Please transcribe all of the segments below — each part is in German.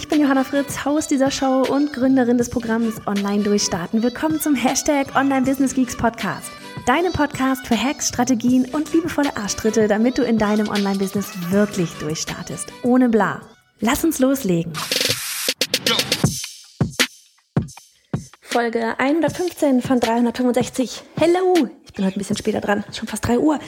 Ich bin Johanna Fritz, Haus dieser Show und Gründerin des Programms Online Durchstarten. Willkommen zum Hashtag Online Business Geeks Podcast. Deinem Podcast für Hacks, Strategien und liebevolle Arschtritte, damit du in deinem Online-Business wirklich durchstartest. Ohne bla. Lass uns loslegen. Folge 115 von 365. Hello! Ich bin heute ein bisschen später dran. Schon fast 3 Uhr.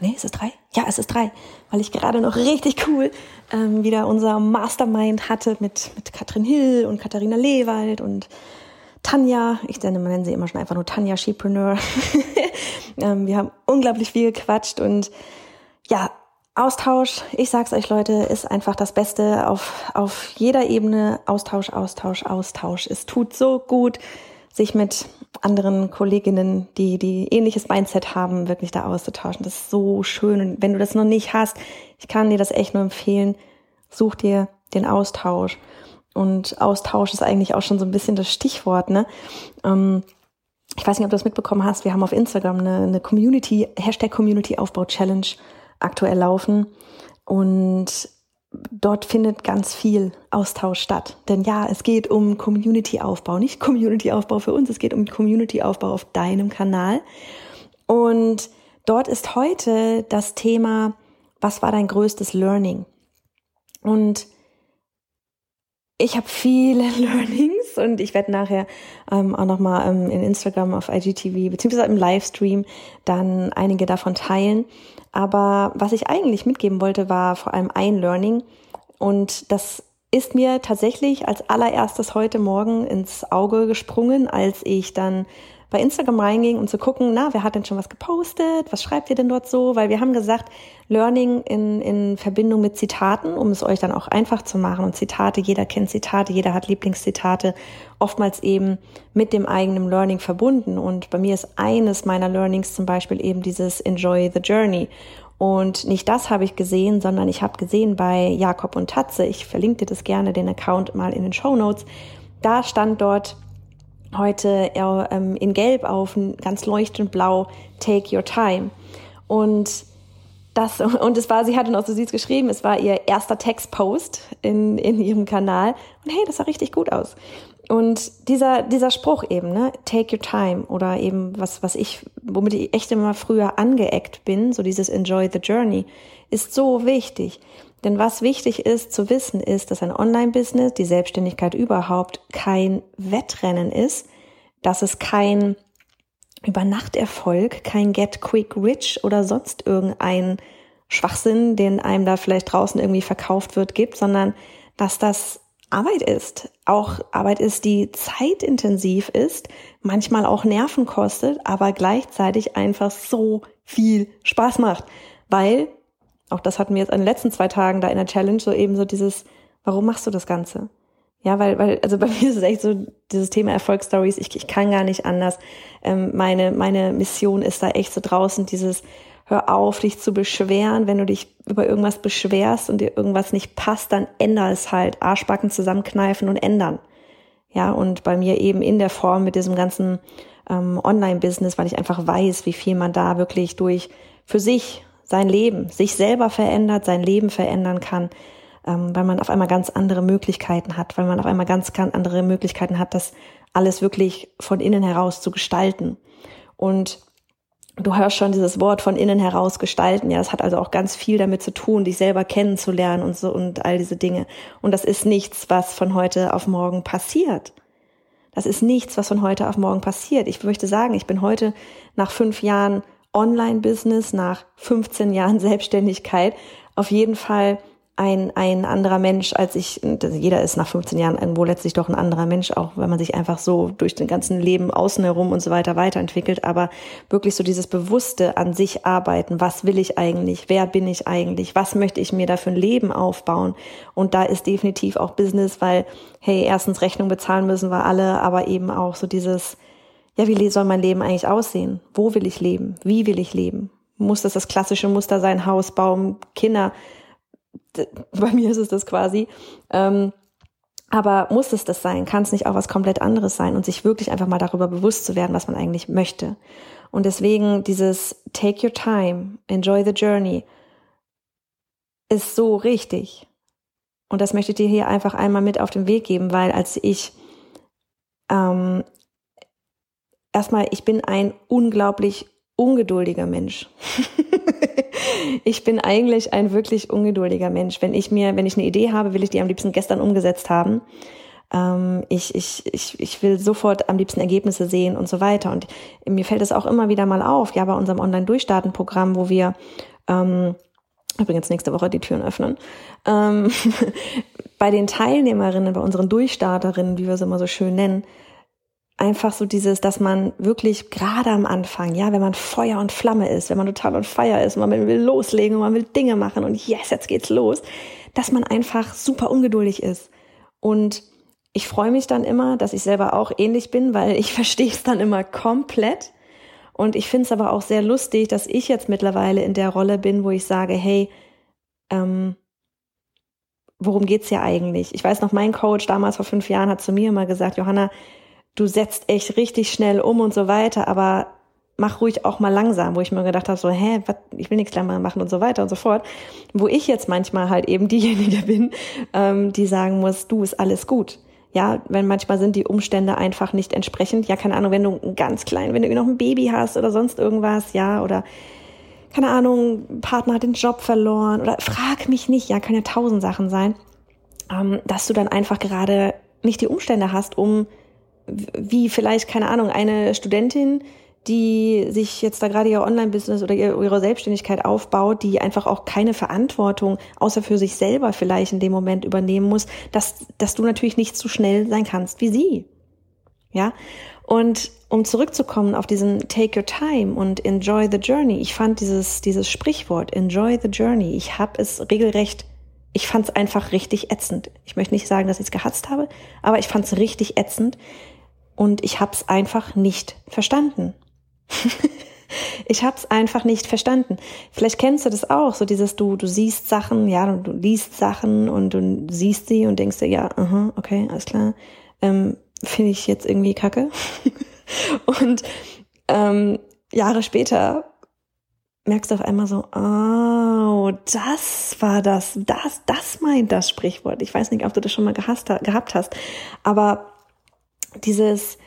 Nee, ist es drei? Ja, es ist drei, weil ich gerade noch richtig cool ähm, wieder unser Mastermind hatte mit, mit Katrin Hill und Katharina Lewald und Tanja. Ich nenne, sie immer schon einfach nur Tanja Shepreneur. ähm, wir haben unglaublich viel gequatscht und ja, Austausch, ich sag's euch Leute, ist einfach das Beste auf, auf jeder Ebene. Austausch, Austausch, Austausch. Es tut so gut, sich mit anderen Kolleginnen, die, die ähnliches Mindset haben, wirklich da auszutauschen. Das ist so schön. Und wenn du das noch nicht hast, ich kann dir das echt nur empfehlen, such dir den Austausch. Und Austausch ist eigentlich auch schon so ein bisschen das Stichwort, ne? Ähm, ich weiß nicht, ob du das mitbekommen hast. Wir haben auf Instagram eine, eine Community, Hashtag Community Aufbau Challenge aktuell laufen. Und dort findet ganz viel Austausch statt. Denn ja, es geht um Community-Aufbau, nicht Community-Aufbau für uns, es geht um Community-Aufbau auf deinem Kanal. Und dort ist heute das Thema, was war dein größtes Learning? Und ich habe viele Learnings und ich werde nachher ähm, auch nochmal ähm, in Instagram auf IGTV beziehungsweise im Livestream dann einige davon teilen. Aber was ich eigentlich mitgeben wollte, war vor allem ein Learning. Und das ist mir tatsächlich als allererstes heute Morgen ins Auge gesprungen, als ich dann bei Instagram reinging, um zu gucken, na, wer hat denn schon was gepostet? Was schreibt ihr denn dort so? Weil wir haben gesagt, Learning in, in Verbindung mit Zitaten, um es euch dann auch einfach zu machen. Und Zitate, jeder kennt Zitate, jeder hat Lieblingszitate, oftmals eben mit dem eigenen Learning verbunden. Und bei mir ist eines meiner Learnings zum Beispiel eben dieses Enjoy the Journey. Und nicht das habe ich gesehen, sondern ich habe gesehen bei Jakob und Tatze, ich verlinke dir das gerne, den Account mal in den Show Notes, da stand dort, heute ähm, in Gelb auf, ganz leuchtend blau, Take Your Time. Und das, und es war, sie hatte noch so süß geschrieben, es war ihr erster Textpost in, in ihrem Kanal. Und hey, das sah richtig gut aus. Und dieser, dieser Spruch eben, ne, take your time oder eben was, was ich, womit ich echt immer früher angeeckt bin, so dieses enjoy the journey, ist so wichtig. Denn was wichtig ist zu wissen, ist, dass ein Online-Business, die Selbstständigkeit überhaupt kein Wettrennen ist, dass es kein Übernachterfolg, kein Get Quick Rich oder sonst irgendein Schwachsinn, den einem da vielleicht draußen irgendwie verkauft wird, gibt, sondern dass das Arbeit ist. Auch Arbeit ist, die zeitintensiv ist, manchmal auch Nerven kostet, aber gleichzeitig einfach so viel Spaß macht, weil auch das hatten wir jetzt an den letzten zwei Tagen da in der Challenge, so eben so dieses, warum machst du das Ganze? Ja, weil, weil, also bei mir ist es echt so dieses Thema Erfolgsstories, ich, ich kann gar nicht anders. Ähm, meine, meine Mission ist da echt so draußen, dieses, hör auf, dich zu beschweren. Wenn du dich über irgendwas beschwerst und dir irgendwas nicht passt, dann änder es halt. Arschbacken zusammenkneifen und ändern. Ja, und bei mir eben in der Form mit diesem ganzen ähm, Online-Business, weil ich einfach weiß, wie viel man da wirklich durch für sich sein Leben, sich selber verändert, sein Leben verändern kann, ähm, weil man auf einmal ganz andere Möglichkeiten hat, weil man auf einmal ganz, ganz andere Möglichkeiten hat, das alles wirklich von innen heraus zu gestalten. Und du hörst schon dieses Wort von innen heraus gestalten. Ja, das hat also auch ganz viel damit zu tun, dich selber kennenzulernen und so und all diese Dinge. Und das ist nichts, was von heute auf morgen passiert. Das ist nichts, was von heute auf morgen passiert. Ich möchte sagen, ich bin heute nach fünf Jahren Online-Business nach 15 Jahren Selbstständigkeit auf jeden Fall ein, ein anderer Mensch, als ich, jeder ist nach 15 Jahren irgendwo letztlich doch ein anderer Mensch, auch wenn man sich einfach so durch den ganzen Leben außen herum und so weiter weiterentwickelt, aber wirklich so dieses Bewusste an sich arbeiten, was will ich eigentlich, wer bin ich eigentlich, was möchte ich mir da für ein Leben aufbauen und da ist definitiv auch Business, weil, hey, erstens Rechnung bezahlen müssen wir alle, aber eben auch so dieses, ja, wie soll mein Leben eigentlich aussehen? Wo will ich leben? Wie will ich leben? Muss das das klassische Muster sein, Haus, Baum, Kinder? Bei mir ist es das quasi. Ähm, aber muss es das sein? Kann es nicht auch was komplett anderes sein? Und sich wirklich einfach mal darüber bewusst zu werden, was man eigentlich möchte. Und deswegen dieses Take your time, enjoy the journey ist so richtig. Und das möchte ich dir hier einfach einmal mit auf den Weg geben, weil als ich ähm, erstmal, ich bin ein unglaublich ungeduldiger Mensch. ich bin eigentlich ein wirklich ungeduldiger Mensch. Wenn ich mir, wenn ich eine Idee habe, will ich die am liebsten gestern umgesetzt haben. Ähm, ich, ich, ich, ich will sofort am liebsten Ergebnisse sehen und so weiter. Und mir fällt es auch immer wieder mal auf, ja, bei unserem Online-Durchstarten-Programm, wo wir ähm, übrigens nächste Woche die Türen öffnen. Ähm, bei den Teilnehmerinnen, bei unseren Durchstarterinnen, wie wir sie immer so schön nennen, einfach so dieses, dass man wirklich gerade am Anfang, ja, wenn man Feuer und Flamme ist, wenn man total on fire ist, und man will loslegen und man will Dinge machen und yes, jetzt geht's los, dass man einfach super ungeduldig ist. Und ich freue mich dann immer, dass ich selber auch ähnlich bin, weil ich verstehe es dann immer komplett. Und ich finde es aber auch sehr lustig, dass ich jetzt mittlerweile in der Rolle bin, wo ich sage, hey, ähm, worum geht's hier eigentlich? Ich weiß noch, mein Coach damals vor fünf Jahren hat zu mir immer gesagt, Johanna, du setzt echt richtig schnell um und so weiter, aber mach ruhig auch mal langsam, wo ich mir gedacht habe, so, hä, wat, ich will nichts langsamer machen und so weiter und so fort. Wo ich jetzt manchmal halt eben diejenige bin, ähm, die sagen muss, du, ist alles gut. Ja, wenn manchmal sind die Umstände einfach nicht entsprechend. Ja, keine Ahnung, wenn du ganz klein, wenn du noch ein Baby hast oder sonst irgendwas, ja, oder keine Ahnung, Partner hat den Job verloren oder frag mich nicht, ja, kann ja tausend Sachen sein, ähm, dass du dann einfach gerade nicht die Umstände hast, um wie vielleicht, keine Ahnung, eine Studentin, die sich jetzt da gerade ihr Online-Business oder ihre Selbstständigkeit aufbaut, die einfach auch keine Verantwortung außer für sich selber vielleicht in dem Moment übernehmen muss, dass, dass du natürlich nicht so schnell sein kannst wie sie. Ja. Und um zurückzukommen auf diesen Take your time und enjoy the journey. Ich fand dieses, dieses Sprichwort enjoy the journey. Ich habe es regelrecht ich fand es einfach richtig ätzend. Ich möchte nicht sagen, dass ich es gehasst habe, aber ich fand es richtig ätzend, und ich habe es einfach nicht verstanden. ich habe es einfach nicht verstanden. Vielleicht kennst du das auch, so dieses du du siehst Sachen, ja, du, du liest Sachen und du siehst sie und denkst dir ja, aha, okay, alles klar, ähm, finde ich jetzt irgendwie Kacke. und ähm, Jahre später merkst du auf einmal so, oh, das war das, das, das meint das Sprichwort. Ich weiß nicht, ob du das schon mal gehasst, gehabt hast, aber dieses,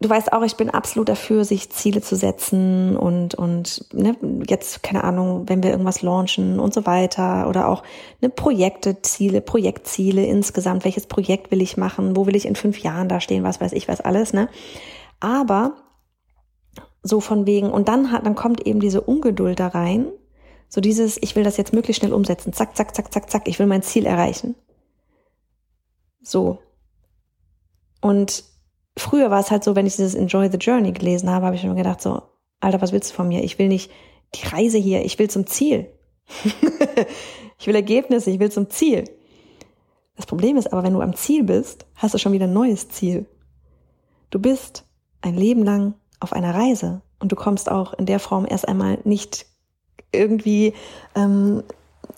du weißt auch, ich bin absolut dafür, sich Ziele zu setzen und, und ne, jetzt, keine Ahnung, wenn wir irgendwas launchen und so weiter oder auch ne, Projekte, Ziele, Projektziele insgesamt, welches Projekt will ich machen, wo will ich in fünf Jahren da stehen, was weiß ich, was alles, ne? Aber so von wegen, und dann hat, dann kommt eben diese Ungeduld da rein, so dieses, ich will das jetzt möglichst schnell umsetzen, zack, zack, zack, zack, zack, ich will mein Ziel erreichen. So. Und früher war es halt so, wenn ich dieses Enjoy the Journey gelesen habe, habe ich mir gedacht so, Alter, was willst du von mir? Ich will nicht die Reise hier, ich will zum Ziel. ich will Ergebnisse, ich will zum Ziel. Das Problem ist aber, wenn du am Ziel bist, hast du schon wieder ein neues Ziel. Du bist ein Leben lang auf einer Reise und du kommst auch in der Form erst einmal nicht irgendwie, ähm,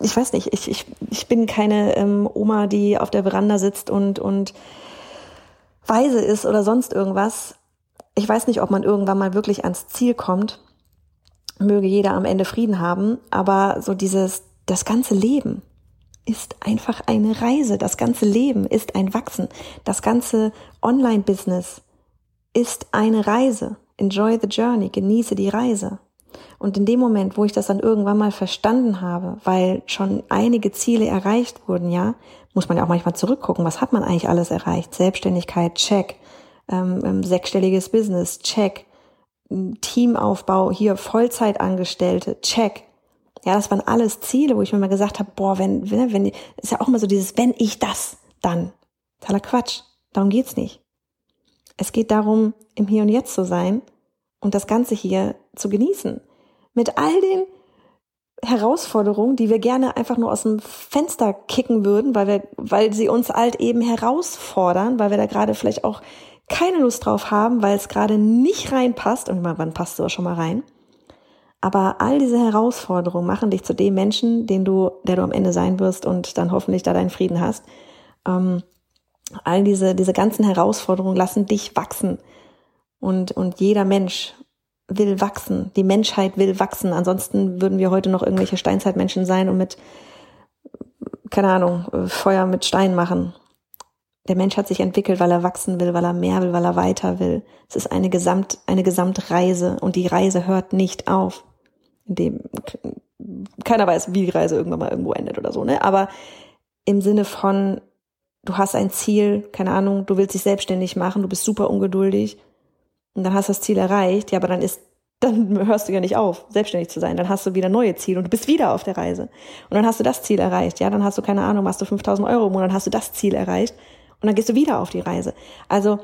ich weiß nicht, ich, ich, ich bin keine ähm, Oma, die auf der Veranda sitzt und, und weise ist oder sonst irgendwas. Ich weiß nicht, ob man irgendwann mal wirklich ans Ziel kommt. Möge jeder am Ende Frieden haben. Aber so dieses, das ganze Leben ist einfach eine Reise. Das ganze Leben ist ein Wachsen. Das ganze Online-Business ist eine Reise. Enjoy the journey. Genieße die Reise. Und in dem Moment, wo ich das dann irgendwann mal verstanden habe, weil schon einige Ziele erreicht wurden, ja, muss man ja auch manchmal zurückgucken, was hat man eigentlich alles erreicht? Selbstständigkeit, check. Ähm, ähm sechsstelliges Business, check. Teamaufbau, hier Vollzeitangestellte, check. Ja, das waren alles Ziele, wo ich mir mal gesagt habe, boah, wenn, wenn, wenn, ist ja auch immer so dieses, wenn ich das, dann. Totaler Quatsch. Darum geht's nicht. Es geht darum, im Hier und Jetzt zu sein und das Ganze hier zu genießen. Mit all den Herausforderungen, die wir gerne einfach nur aus dem Fenster kicken würden, weil wir, weil sie uns halt eben herausfordern, weil wir da gerade vielleicht auch keine Lust drauf haben, weil es gerade nicht reinpasst. Und wann passt du auch schon mal rein? Aber all diese Herausforderungen machen dich zu dem Menschen, den du, der du am Ende sein wirst und dann hoffentlich da deinen Frieden hast. Ähm, all diese, diese ganzen Herausforderungen lassen dich wachsen. Und, und jeder Mensch will wachsen. Die Menschheit will wachsen. Ansonsten würden wir heute noch irgendwelche Steinzeitmenschen sein und mit, keine Ahnung, Feuer mit Stein machen. Der Mensch hat sich entwickelt, weil er wachsen will, weil er mehr will, weil er weiter will. Es ist eine Gesamt, eine Gesamtreise und die Reise hört nicht auf. In dem, keiner weiß, wie die Reise irgendwann mal irgendwo endet oder so, ne? Aber im Sinne von, du hast ein Ziel, keine Ahnung, du willst dich selbstständig machen, du bist super ungeduldig und dann hast du das Ziel erreicht, ja, aber dann ist, dann hörst du ja nicht auf, selbstständig zu sein. Dann hast du wieder neue Ziele und du bist wieder auf der Reise. Und dann hast du das Ziel erreicht, ja, dann hast du keine Ahnung, machst du 5000 Euro im Monat, hast du das Ziel erreicht und dann gehst du wieder auf die Reise. Also,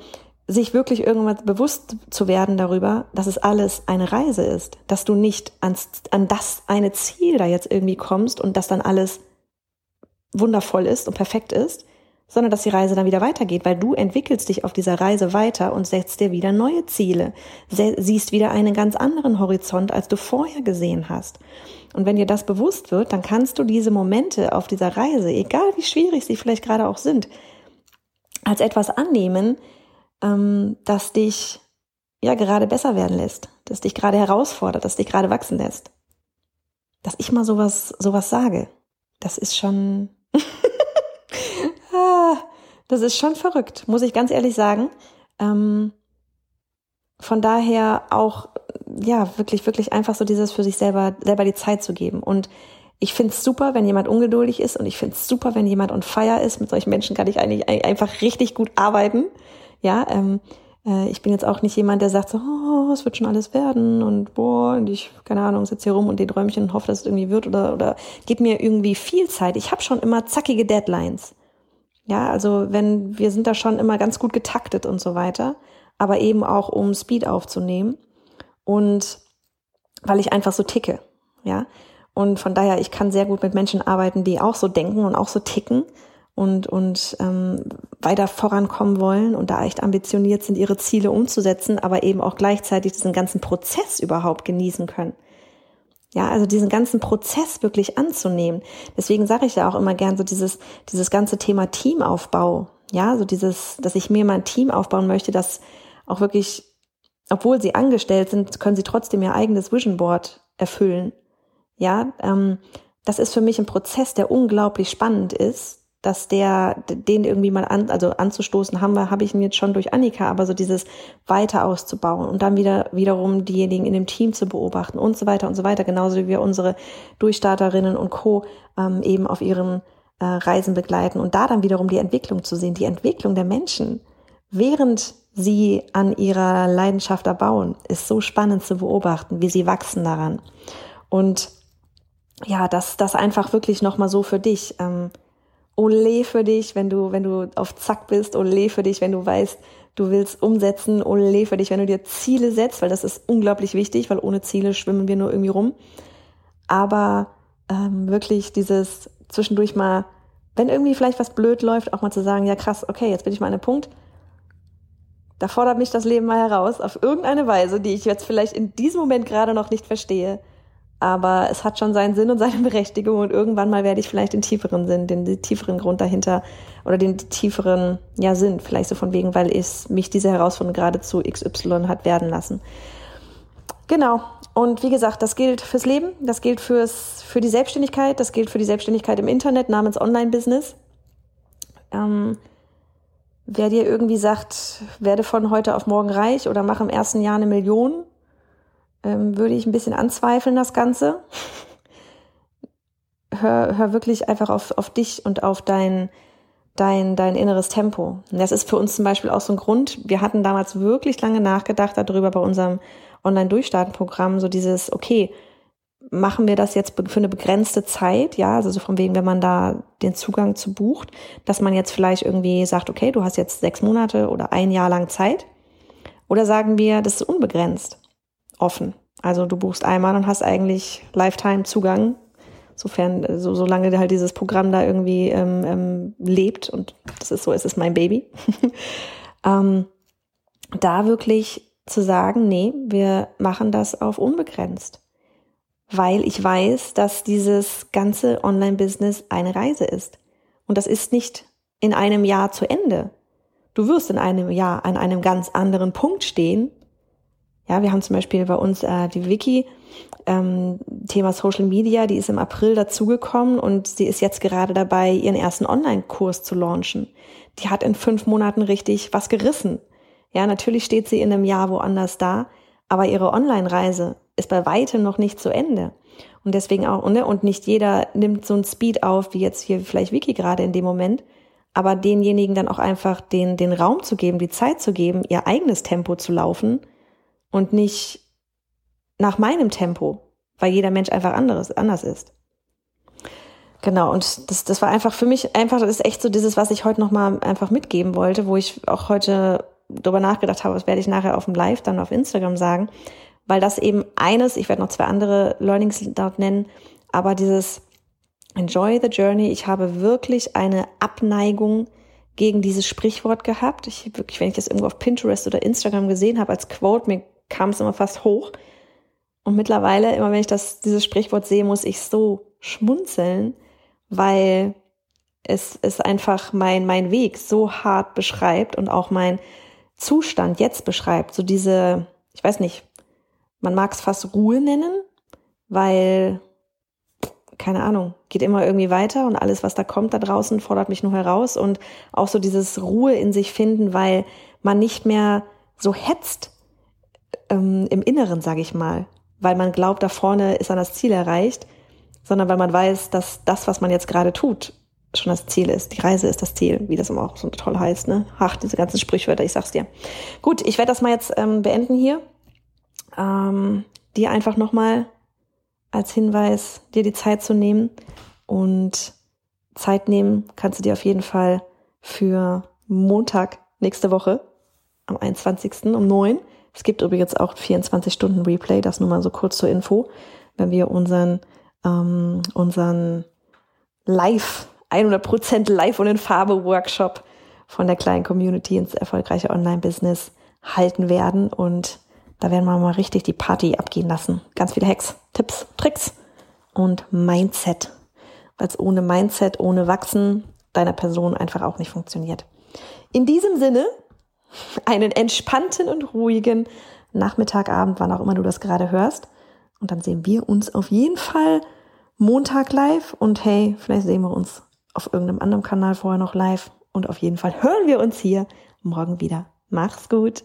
sich wirklich irgendwann bewusst zu werden darüber, dass es alles eine Reise ist, dass du nicht ans, an das eine Ziel da jetzt irgendwie kommst und dass dann alles wundervoll ist und perfekt ist, sondern dass die Reise dann wieder weitergeht, weil du entwickelst dich auf dieser Reise weiter und setzt dir wieder neue Ziele, siehst wieder einen ganz anderen Horizont, als du vorher gesehen hast. Und wenn dir das bewusst wird, dann kannst du diese Momente auf dieser Reise, egal wie schwierig sie vielleicht gerade auch sind, als etwas annehmen, ähm, das dich ja gerade besser werden lässt, das dich gerade herausfordert, das dich gerade wachsen lässt. Dass ich mal sowas, sowas sage, das ist schon das ist schon verrückt, muss ich ganz ehrlich sagen. Ähm, von daher auch, ja, wirklich, wirklich einfach so dieses für sich selber, selber die Zeit zu geben. Und ich finde es super, wenn jemand ungeduldig ist und ich finde es super, wenn jemand on fire ist. Mit solchen Menschen kann ich eigentlich einfach richtig gut arbeiten. Ja, ähm, äh, ich bin jetzt auch nicht jemand, der sagt so, oh, es wird schon alles werden und boah, und ich, keine Ahnung, sitze hier rum und den Träumchen und hoffe, dass es irgendwie wird oder, oder gib mir irgendwie viel Zeit. Ich habe schon immer zackige Deadlines. Ja, also wenn wir sind da schon immer ganz gut getaktet und so weiter, aber eben auch um Speed aufzunehmen und weil ich einfach so ticke, ja. Und von daher, ich kann sehr gut mit Menschen arbeiten, die auch so denken und auch so ticken und, und ähm, weiter vorankommen wollen und da echt ambitioniert sind, ihre Ziele umzusetzen, aber eben auch gleichzeitig diesen ganzen Prozess überhaupt genießen können. Ja, also diesen ganzen Prozess wirklich anzunehmen. Deswegen sage ich ja auch immer gern so dieses, dieses ganze Thema Teamaufbau. Ja, so dieses, dass ich mir mein Team aufbauen möchte, das auch wirklich, obwohl sie angestellt sind, können sie trotzdem ihr eigenes Vision Board erfüllen. Ja, ähm, das ist für mich ein Prozess, der unglaublich spannend ist, dass der, den irgendwie mal an, also anzustoßen haben wir, habe ich ihn jetzt schon durch Annika, aber so dieses weiter auszubauen und dann wieder, wiederum diejenigen in dem Team zu beobachten und so weiter und so weiter, genauso wie wir unsere Durchstarterinnen und Co. Ähm, eben auf ihren äh, Reisen begleiten und da dann wiederum die Entwicklung zu sehen, die Entwicklung der Menschen, während sie an ihrer Leidenschaft erbauen, ist so spannend zu beobachten, wie sie wachsen daran. Und ja, das, das einfach wirklich nochmal so für dich. Ähm, Ole für dich, wenn du, wenn du auf Zack bist, Ole für dich, wenn du weißt, du willst umsetzen, Ole für dich, wenn du dir Ziele setzt, weil das ist unglaublich wichtig, weil ohne Ziele schwimmen wir nur irgendwie rum. Aber ähm, wirklich dieses zwischendurch mal, wenn irgendwie vielleicht was blöd läuft, auch mal zu sagen, ja krass, okay, jetzt bin ich mal an einem Punkt, da fordert mich das Leben mal heraus, auf irgendeine Weise, die ich jetzt vielleicht in diesem Moment gerade noch nicht verstehe. Aber es hat schon seinen Sinn und seine Berechtigung und irgendwann mal werde ich vielleicht den tieferen Sinn, den, den tieferen Grund dahinter oder den tieferen ja, Sinn, vielleicht so von wegen, weil es mich diese Herausforderung gerade zu XY hat werden lassen. Genau. Und wie gesagt, das gilt fürs Leben, das gilt fürs, für die Selbstständigkeit, das gilt für die Selbstständigkeit im Internet namens Online-Business. Ähm, wer dir irgendwie sagt, werde von heute auf morgen reich oder mach im ersten Jahr eine Million, ähm, würde ich ein bisschen anzweifeln, das Ganze. Hör, hör wirklich einfach auf, auf dich und auf dein, dein, dein inneres Tempo. Und das ist für uns zum Beispiel auch so ein Grund. Wir hatten damals wirklich lange nachgedacht darüber bei unserem Online-Durchstarten-Programm, so dieses, okay, machen wir das jetzt für eine begrenzte Zeit, ja, also so von wegen, wenn man da den Zugang zu bucht, dass man jetzt vielleicht irgendwie sagt, okay, du hast jetzt sechs Monate oder ein Jahr lang Zeit. Oder sagen wir, das ist unbegrenzt offen. Also du buchst einmal und hast eigentlich Lifetime-Zugang, sofern, so, solange halt dieses Programm da irgendwie ähm, ähm, lebt und das ist so, es ist mein Baby. ähm, da wirklich zu sagen, nee, wir machen das auf unbegrenzt. Weil ich weiß, dass dieses ganze Online-Business eine Reise ist. Und das ist nicht in einem Jahr zu Ende. Du wirst in einem Jahr an einem ganz anderen Punkt stehen, ja, wir haben zum Beispiel bei uns äh, die Wiki, ähm, Thema Social Media, die ist im April dazugekommen und sie ist jetzt gerade dabei, ihren ersten Online-Kurs zu launchen. Die hat in fünf Monaten richtig was gerissen. Ja, natürlich steht sie in einem Jahr woanders da, aber ihre Online-Reise ist bei weitem noch nicht zu Ende. Und deswegen auch, ne, und nicht jeder nimmt so ein Speed auf, wie jetzt hier vielleicht Wiki gerade in dem Moment, aber denjenigen dann auch einfach den, den Raum zu geben, die Zeit zu geben, ihr eigenes Tempo zu laufen, und nicht nach meinem Tempo, weil jeder Mensch einfach anderes, anders ist. Genau, und das, das war einfach für mich einfach, das ist echt so dieses, was ich heute nochmal einfach mitgeben wollte, wo ich auch heute darüber nachgedacht habe, das werde ich nachher auf dem Live dann auf Instagram sagen, weil das eben eines, ich werde noch zwei andere Learnings dort nennen, aber dieses Enjoy the Journey, ich habe wirklich eine Abneigung gegen dieses Sprichwort gehabt. Ich wirklich, wenn ich das irgendwo auf Pinterest oder Instagram gesehen habe als Quote, mir kam es immer fast hoch. Und mittlerweile, immer wenn ich das, dieses Sprichwort sehe, muss ich so schmunzeln, weil es, es einfach mein, mein Weg so hart beschreibt und auch mein Zustand jetzt beschreibt. So diese, ich weiß nicht, man mag es fast Ruhe nennen, weil, keine Ahnung, geht immer irgendwie weiter und alles, was da kommt da draußen, fordert mich nur heraus und auch so dieses Ruhe in sich finden, weil man nicht mehr so hetzt ähm, im Inneren, sage ich mal, weil man glaubt, da vorne ist dann das Ziel erreicht, sondern weil man weiß, dass das, was man jetzt gerade tut, schon das Ziel ist. Die Reise ist das Ziel, wie das immer auch so toll heißt. Ne? Ach, diese ganzen Sprichwörter, ich sag's dir. Gut, ich werde das mal jetzt ähm, beenden hier. Ähm, dir einfach nochmal als Hinweis, dir die Zeit zu nehmen und Zeit nehmen kannst du dir auf jeden Fall für Montag nächste Woche am 21. um 9 es gibt übrigens auch 24 Stunden Replay, das nur mal so kurz zur Info, wenn wir unseren, ähm, unseren Live, 100% Live und in Farbe Workshop von der kleinen Community ins erfolgreiche Online-Business halten werden. Und da werden wir mal richtig die Party abgehen lassen. Ganz viele Hacks, Tipps, Tricks und Mindset. Weil es ohne Mindset, ohne Wachsen deiner Person einfach auch nicht funktioniert. In diesem Sinne einen entspannten und ruhigen Nachmittag, Abend, wann auch immer du das gerade hörst. Und dann sehen wir uns auf jeden Fall Montag live. Und hey, vielleicht sehen wir uns auf irgendeinem anderen Kanal vorher noch live. Und auf jeden Fall hören wir uns hier morgen wieder. Mach's gut.